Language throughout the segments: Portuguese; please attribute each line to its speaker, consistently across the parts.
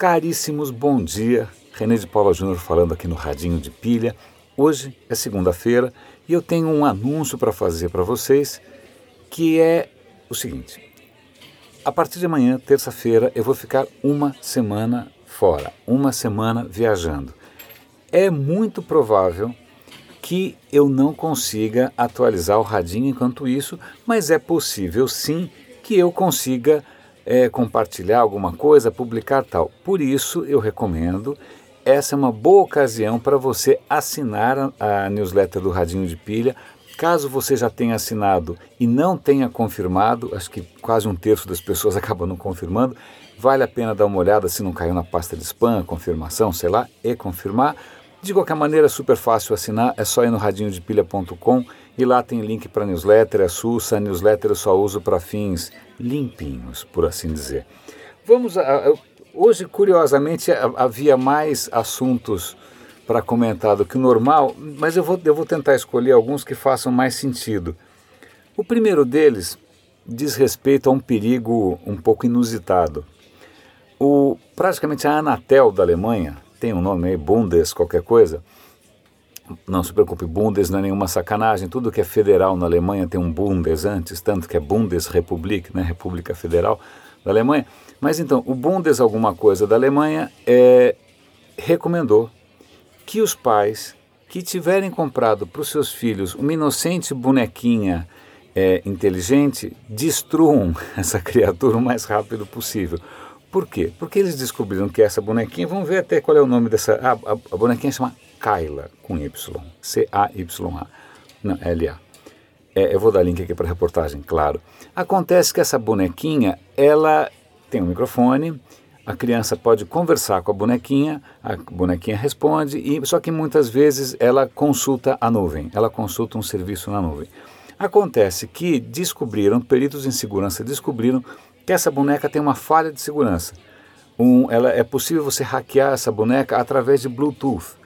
Speaker 1: Caríssimos, bom dia. René de Paula Júnior falando aqui no Radinho de Pilha. Hoje é segunda-feira e eu tenho um anúncio para fazer para vocês que é o seguinte: a partir de amanhã, terça-feira, eu vou ficar uma semana fora, uma semana viajando. É muito provável que eu não consiga atualizar o radinho enquanto isso, mas é possível sim que eu consiga é, compartilhar alguma coisa, publicar tal. Por isso eu recomendo, essa é uma boa ocasião para você assinar a, a newsletter do Radinho de Pilha. Caso você já tenha assinado e não tenha confirmado, acho que quase um terço das pessoas acabam não confirmando, vale a pena dar uma olhada se não caiu na pasta de spam, confirmação, sei lá, e confirmar. De qualquer maneira, é super fácil assinar, é só ir no radinhodepilha.com e lá tem link para newsletter, é sussa, a newsletter eu só uso para fins limpinhos, por assim dizer. Vamos a, a, hoje, curiosamente, havia mais assuntos para comentar do que o normal, mas eu vou, eu vou tentar escolher alguns que façam mais sentido. O primeiro deles diz respeito a um perigo um pouco inusitado. O, praticamente a Anatel da Alemanha, tem um nome aí, Bundes, qualquer coisa, não se preocupe, Bundes não é nenhuma sacanagem. Tudo que é federal na Alemanha tem um Bundes antes, tanto que é Bundesrepublik, né, República Federal da Alemanha. Mas então, o Bundes alguma coisa da Alemanha é, recomendou que os pais que tiverem comprado para os seus filhos uma inocente bonequinha é, inteligente destruam essa criatura o mais rápido possível. Por quê? Porque eles descobriram que essa bonequinha, vamos ver até qual é o nome dessa. Ah, a, a bonequinha chama Kayla, com Y. C-A-Y-A. Não, L-A. É, eu vou dar link aqui para a reportagem, claro. Acontece que essa bonequinha, ela tem um microfone, a criança pode conversar com a bonequinha, a bonequinha responde, e só que muitas vezes ela consulta a nuvem, ela consulta um serviço na nuvem. Acontece que descobriram, peritos em segurança descobriram que essa boneca tem uma falha de segurança. Um, ela, é possível você hackear essa boneca através de Bluetooth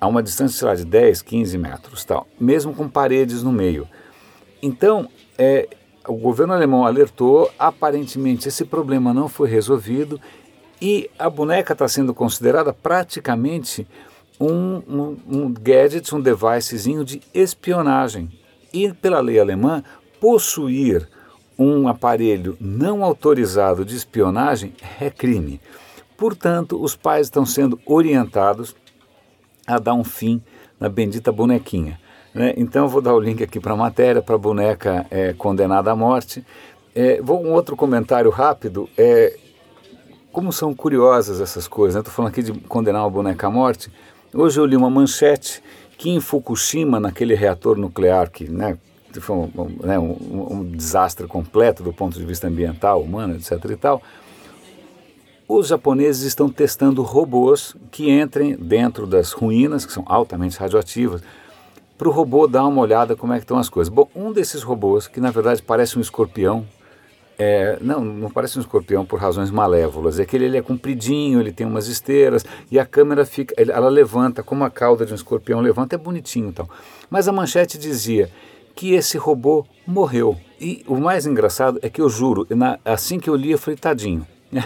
Speaker 1: a uma distância sei lá, de 10, 15 metros, tal, mesmo com paredes no meio. Então, é, o governo alemão alertou, aparentemente esse problema não foi resolvido e a boneca está sendo considerada praticamente um, um, um gadget, um devicezinho de espionagem. E pela lei alemã, possuir um aparelho não autorizado de espionagem é crime. Portanto, os pais estão sendo orientados a dar um fim na bendita bonequinha. Né? Então eu vou dar o link aqui para a matéria, para a boneca é, condenada à morte. É, vou um outro comentário rápido. É, como são curiosas essas coisas. Estou né? falando aqui de condenar uma boneca à morte. Hoje eu li uma manchete que em Fukushima, naquele reator nuclear que né, foi um, um, né, um, um desastre completo do ponto de vista ambiental, humano, etc. e tal, os japoneses estão testando robôs que entrem dentro das ruínas, que são altamente radioativas, para o robô dar uma olhada como é que estão as coisas. Bom, um desses robôs, que na verdade parece um escorpião, é, não, não parece um escorpião por razões malévolas, é que ele, ele, é compridinho, ele tem umas esteiras e a câmera fica, ela levanta como a cauda de um escorpião levanta, é bonitinho então. Mas a manchete dizia que esse robô morreu. E o mais engraçado é que eu juro, na, assim que eu li, eu falei, tadinho.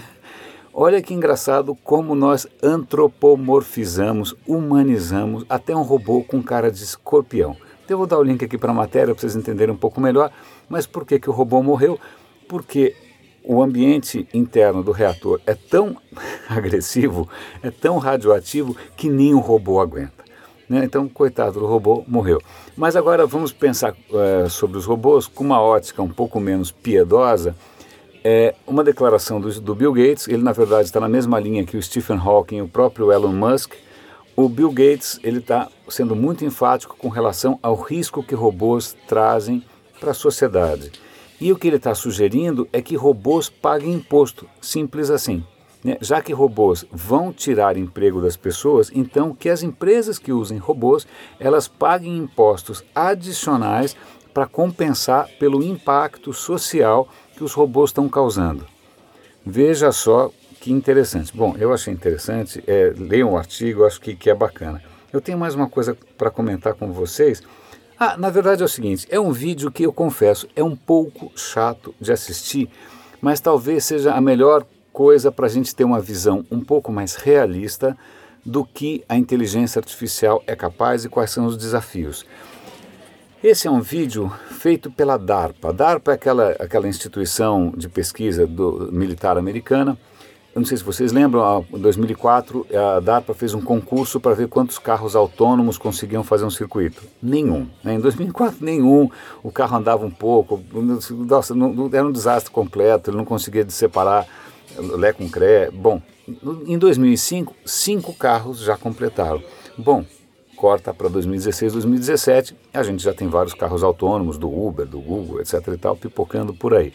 Speaker 1: Olha que engraçado como nós antropomorfizamos, humanizamos até um robô com cara de escorpião. Então eu vou dar o link aqui para a matéria para vocês entenderem um pouco melhor. Mas por que, que o robô morreu? Porque o ambiente interno do reator é tão agressivo, é tão radioativo que nem o robô aguenta. Né? Então, coitado do robô, morreu. Mas agora vamos pensar uh, sobre os robôs com uma ótica um pouco menos piedosa é uma declaração do, do Bill Gates, ele na verdade está na mesma linha que o Stephen Hawking e o próprio Elon Musk. O Bill Gates ele está sendo muito enfático com relação ao risco que robôs trazem para a sociedade. E o que ele está sugerindo é que robôs paguem imposto, simples assim. Né? Já que robôs vão tirar emprego das pessoas, então que as empresas que usem robôs elas paguem impostos adicionais para compensar pelo impacto social que os robôs estão causando. Veja só que interessante. Bom, eu achei interessante, é, o artigo, acho que, que é bacana. Eu tenho mais uma coisa para comentar com vocês. Ah, na verdade é o seguinte, é um vídeo que eu confesso, é um pouco chato de assistir, mas talvez seja a melhor coisa para a gente ter uma visão um pouco mais realista do que a inteligência artificial é capaz e quais são os desafios. Esse é um vídeo feito pela DARPA. A DARPA é aquela, aquela instituição de pesquisa do, militar americana. Eu não sei se vocês lembram, em 2004 a DARPA fez um concurso para ver quantos carros autônomos conseguiam fazer um circuito. Nenhum. Né? Em 2004, nenhum. O carro andava um pouco, nossa, não, era um desastre completo, ele não conseguia separar Lé com Cré. Bom, em 2005, cinco carros já completaram. Bom, corta para 2016, 2017, a gente já tem vários carros autônomos do Uber, do Google, etc e tal, pipocando por aí.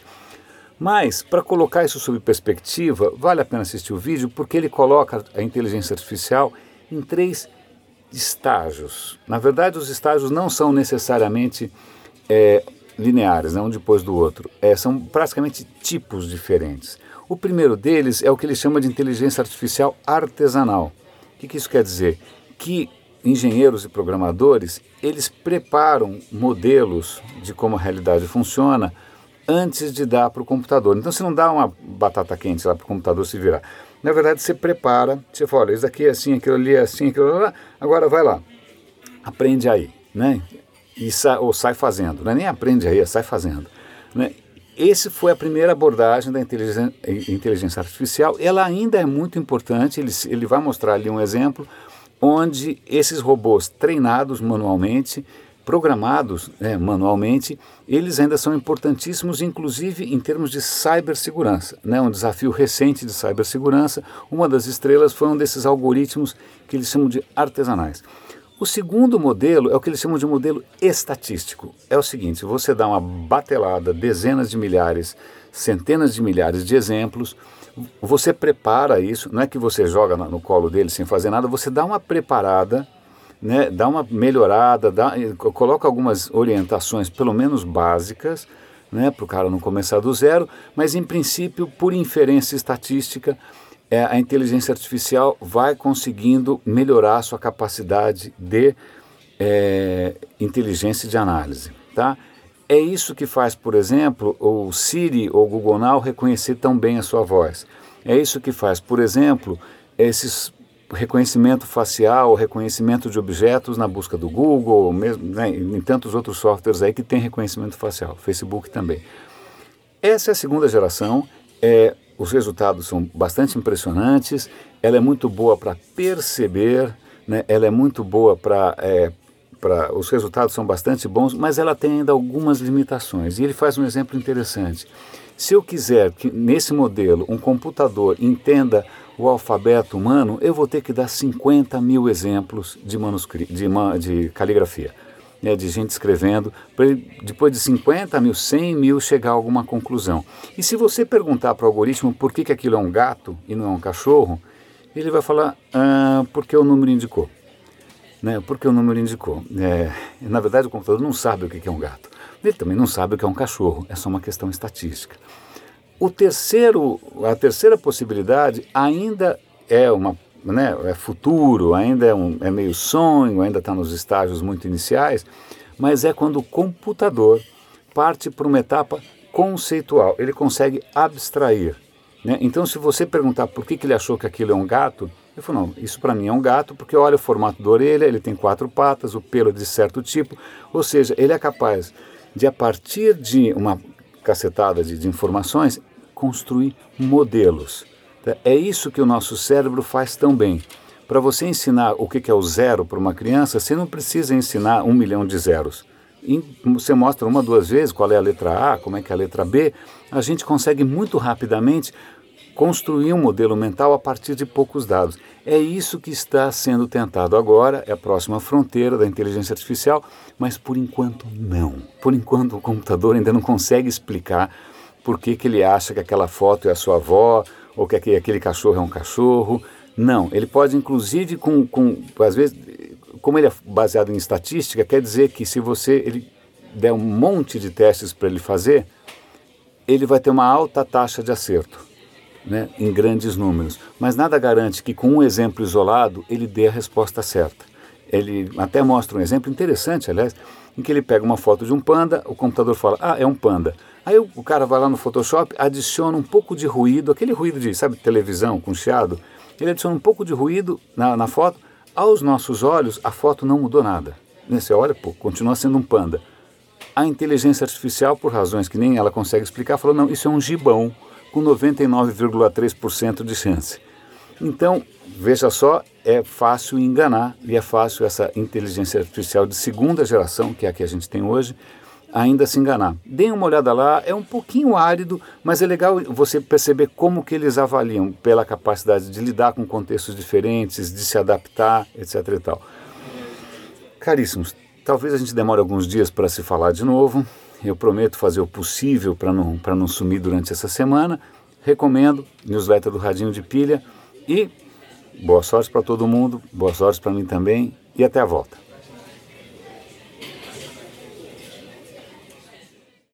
Speaker 1: Mas, para colocar isso sob perspectiva, vale a pena assistir o vídeo porque ele coloca a inteligência artificial em três estágios. Na verdade, os estágios não são necessariamente é, lineares, né, um depois do outro. É, são praticamente tipos diferentes. O primeiro deles é o que ele chama de inteligência artificial artesanal. O que, que isso quer dizer? Que engenheiros e programadores, eles preparam modelos de como a realidade funciona antes de dar para o computador. Então você não dá uma batata quente lá para o computador se virar. Na verdade, você prepara, você fala, olha, isso daqui é assim, aquilo ali é assim, aquilo lá, agora vai lá, aprende aí, né? E sa ou sai fazendo, não é nem aprende aí, é sai fazendo. Né? Esse foi a primeira abordagem da inteligência, inteligência artificial. Ela ainda é muito importante, ele, ele vai mostrar ali um exemplo, onde esses robôs treinados manualmente, programados né, manualmente, eles ainda são importantíssimos, inclusive em termos de cibersegurança. Né, um desafio recente de cibersegurança, uma das estrelas foi um desses algoritmos que eles chamam de artesanais. O segundo modelo é o que eles chamam de modelo estatístico. É o seguinte: você dá uma batelada, dezenas de milhares, centenas de milhares de exemplos, você prepara isso, não é que você joga no colo dele sem fazer nada, você dá uma preparada, né, dá uma melhorada, dá, coloca algumas orientações, pelo menos básicas, né, para o cara não começar do zero, mas em princípio, por inferência estatística, é, a inteligência artificial vai conseguindo melhorar a sua capacidade de é, inteligência de análise. Tá? É isso que faz, por exemplo, o Siri ou o Google Now reconhecer tão bem a sua voz. É isso que faz, por exemplo, esses reconhecimento facial, reconhecimento de objetos na busca do Google, mesmo né, em tantos outros softwares aí que tem reconhecimento facial, Facebook também. Essa é a segunda geração, é, os resultados são bastante impressionantes, ela é muito boa para perceber, né, ela é muito boa para é, pra, os resultados são bastante bons, mas ela tem ainda algumas limitações. E ele faz um exemplo interessante. Se eu quiser que nesse modelo um computador entenda o alfabeto humano, eu vou ter que dar 50 mil exemplos de, manuscrito, de, de caligrafia. Né, de gente escrevendo, depois de 50 mil, 100 mil chegar a alguma conclusão. E se você perguntar para o algoritmo por que, que aquilo é um gato e não é um cachorro, ele vai falar ah, porque o número indicou né, porque o número indicou. É, na verdade, o computador não sabe o que é um gato. Ele também não sabe o que é um cachorro, é só uma questão estatística. O terceiro, a terceira possibilidade ainda é uma né, é futuro, ainda é, um, é meio sonho, ainda está nos estágios muito iniciais, mas é quando o computador parte para uma etapa conceitual. Ele consegue abstrair. Né? Então, se você perguntar por que, que ele achou que aquilo é um gato, ele falou, não, isso para mim é um gato, porque olha o formato da orelha, ele tem quatro patas, o pelo é de certo tipo, ou seja, ele é capaz de, a partir de uma cacetada de, de informações, construir modelos. Tá? É isso que o nosso cérebro faz tão bem. Para você ensinar o que é o zero para uma criança, você não precisa ensinar um milhão de zeros. Você mostra uma, duas vezes qual é a letra A, como é que é a letra B, a gente consegue muito rapidamente construir um modelo mental a partir de poucos dados. É isso que está sendo tentado agora, é a próxima fronteira da inteligência artificial, mas por enquanto não. Por enquanto o computador ainda não consegue explicar por que, que ele acha que aquela foto é a sua avó ou que aquele cachorro é um cachorro. Não, ele pode inclusive com, com às vezes, como ele é baseado em estatística, quer dizer que se você ele der um monte de testes para ele fazer, ele vai ter uma alta taxa de acerto né, em grandes números. Mas nada garante que com um exemplo isolado ele dê a resposta certa. Ele até mostra um exemplo interessante, aliás. em que ele pega uma foto de um panda, o computador fala, ah, é um panda. Aí o, cara vai lá no Photoshop, adiciona um pouco de ruído, aquele ruído de, sabe, televisão com chiado, ele adiciona um pouco de ruído na, na foto, aos nossos olhos a foto não mudou nada. Você olha, pô, continua sendo um panda. A inteligência artificial, por razões que nem ela consegue explicar, falou, não, isso é um gibão com 99,3% de chance. Então, veja só, é fácil enganar e é fácil essa inteligência artificial de segunda geração, que é a que a gente tem hoje, ainda se enganar. Deem uma olhada lá, é um pouquinho árido, mas é legal você perceber como que eles avaliam pela capacidade de lidar com contextos diferentes, de se adaptar, etc e tal. Caríssimos, talvez a gente demore alguns dias para se falar de novo. Eu prometo fazer o possível para não, não sumir durante essa semana. Recomendo, newsletter do Radinho de Pilha. E boa sorte para todo mundo, boa sorte para mim também e até a volta.